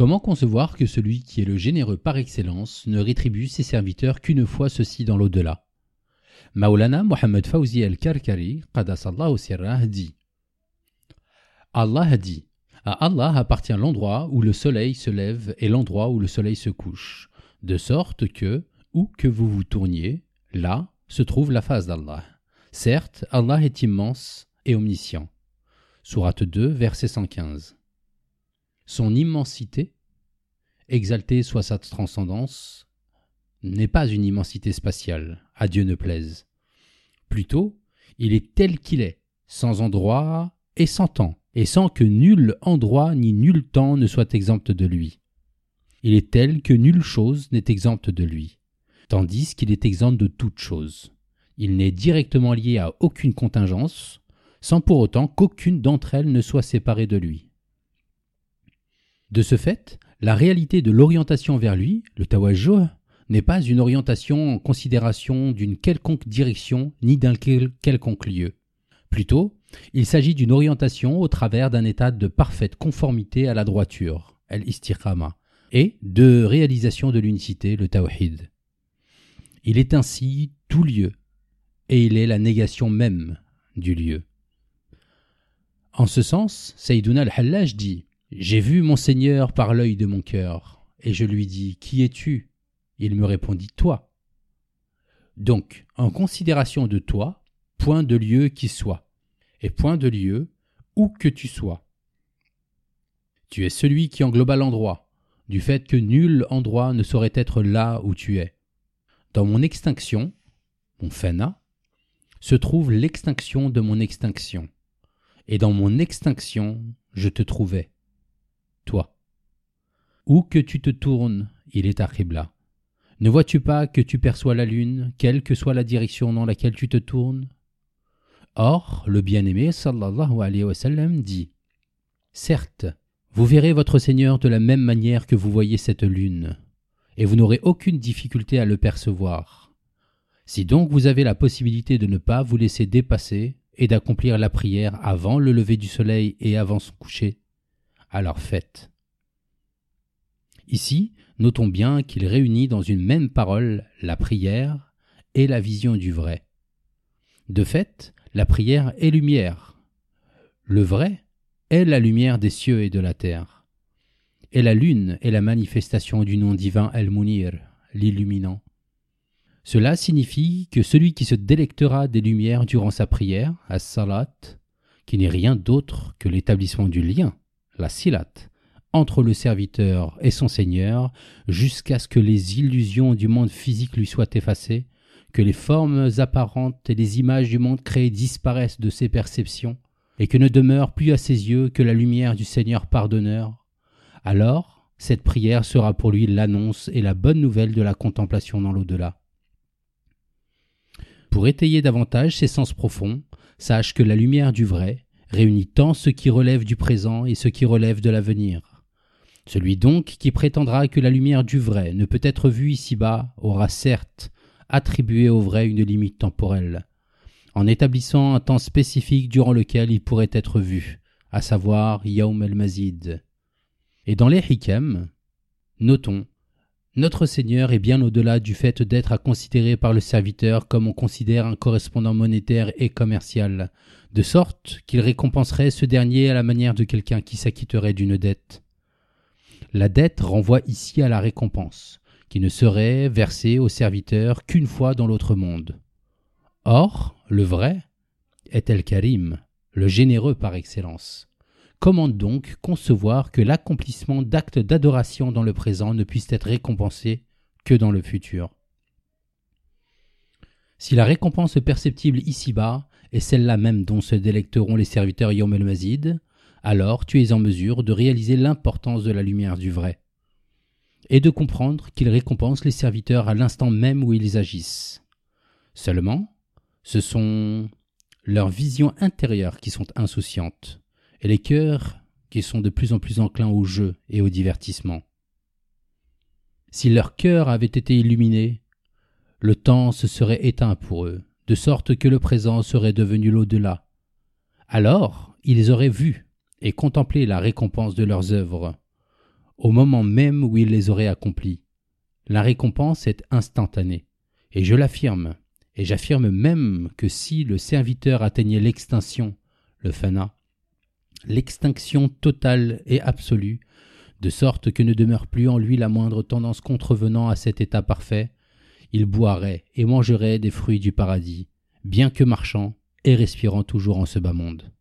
Comment concevoir que celui qui est le généreux par excellence ne rétribue ses serviteurs qu'une fois ceci dans l'au-delà? Maulana Mohamed Fawzi al-Karkari, Qadasallahu sirrah, dit Allah dit À Allah appartient l'endroit où le soleil se lève et l'endroit où le soleil se couche, de sorte que, où que vous vous tourniez, là se trouve la face d'Allah. Certes, Allah est immense et omniscient. Sourate 2, verset 115. Son immensité, exaltée soit sa transcendance, n'est pas une immensité spatiale, à Dieu ne plaise. Plutôt, il est tel qu'il est, sans endroit et sans temps, et sans que nul endroit ni nul temps ne soit exempt de lui. Il est tel que nulle chose n'est exempte de lui, tandis qu'il est exempt de toute chose. Il n'est directement lié à aucune contingence, sans pour autant qu'aucune d'entre elles ne soit séparée de lui. De ce fait, la réalité de l'orientation vers lui, le tawajjuh, n'est pas une orientation en considération d'une quelconque direction ni d'un quelconque lieu. Plutôt, il s'agit d'une orientation au travers d'un état de parfaite conformité à la droiture, al-istiqama, et de réalisation de l'unicité, le tawhid. Il est ainsi tout lieu, et il est la négation même du lieu. En ce sens, Sayyiduna al-Hallaj dit J'ai vu mon Seigneur par l'œil de mon cœur, et je lui dis Qui es-tu? Il me répondit Toi. Donc, en considération de toi, point de lieu qui soit, et point de lieu où que tu sois. Tu es celui qui engloba l'endroit, du fait que nul endroit ne saurait être là où tu es. Dans mon extinction, mon fena, se trouve l'extinction de mon extinction et dans mon extinction, je te trouvais, Où que tu te tournes, il est à. Ne vois-tu pas que tu perçois la lune, quelle que soit la direction dans laquelle tu te tournes? Or, le bien-aimé sallallahu alayhi wa sallam dit Certes, vous verrez votre Seigneur de la même manière que vous voyez cette lune, et vous n'aurez aucune difficulté à le percevoir. Si donc vous avez la possibilité de ne pas vous laisser dépasser, et d'accomplir la prière avant le lever du soleil et avant son coucher, alors faites. Ici, notons bien qu'il réunit dans une même parole la prière et la vision du vrai. De fait, la prière est lumière. Le vrai est la lumière des cieux et de la terre. Et la lune est la manifestation du nom divin El-Munir, l'illuminant. Cela signifie que celui qui se délectera des lumières durant sa prière, as-salat, qui n'est rien d'autre que l'établissement du lien, la silat, entre le serviteur et son Seigneur, jusqu'à ce que les illusions du monde physique lui soient effacées, que les formes apparentes et les images du monde créé disparaissent de ses perceptions, et que ne demeure plus à ses yeux que la lumière du Seigneur pardonneur, alors cette prière sera pour lui l'annonce et la bonne nouvelle de la contemplation dans l'au-delà. Pour étayer davantage ses sens profonds, sache que la lumière du vrai réunit tant ce qui relève du présent et ce qui relève de l'avenir. Celui donc qui prétendra que la lumière du vrai ne peut être vue ici-bas aura certes attribué au vrai une limite temporelle, en établissant un temps spécifique durant lequel il pourrait être vu, à savoir Yaum el-Mazid. Et dans les hikam, notons notre Seigneur est bien au-delà du fait d'être à considérer par le serviteur comme on considère un correspondant monétaire et commercial, de sorte qu'il récompenserait ce dernier à la manière de quelqu'un qui s'acquitterait d'une dette. La dette renvoie ici à la récompense, qui ne serait versée au serviteur qu'une fois dans l'autre monde. Or, le vrai est El Karim, le généreux par excellence. Comment donc concevoir que l'accomplissement d'actes d'adoration dans le présent ne puisse être récompensé que dans le futur? Si la récompense perceptible ici-bas est celle-là même dont se délecteront les serviteurs Yom el Mazid, alors tu es en mesure de réaliser l'importance de la lumière du vrai, et de comprendre qu'il récompense les serviteurs à l'instant même où ils agissent. Seulement, ce sont leurs visions intérieures qui sont insouciantes et les cœurs qui sont de plus en plus enclins au jeu et au divertissement. Si leur cœur avait été illuminé, le temps se serait éteint pour eux, de sorte que le présent serait devenu l'au-delà. Alors ils auraient vu et contemplé la récompense de leurs œuvres, au moment même où il les aurait accomplis. La récompense est instantanée, et je l'affirme, et j'affirme même que si le serviteur atteignait l'extinction, le fana, l'extinction totale et absolue, de sorte que ne demeure plus en lui la moindre tendance contrevenant à cet état parfait, il boirait et mangerait des fruits du paradis, bien que marchant et respirant toujours en ce bas monde.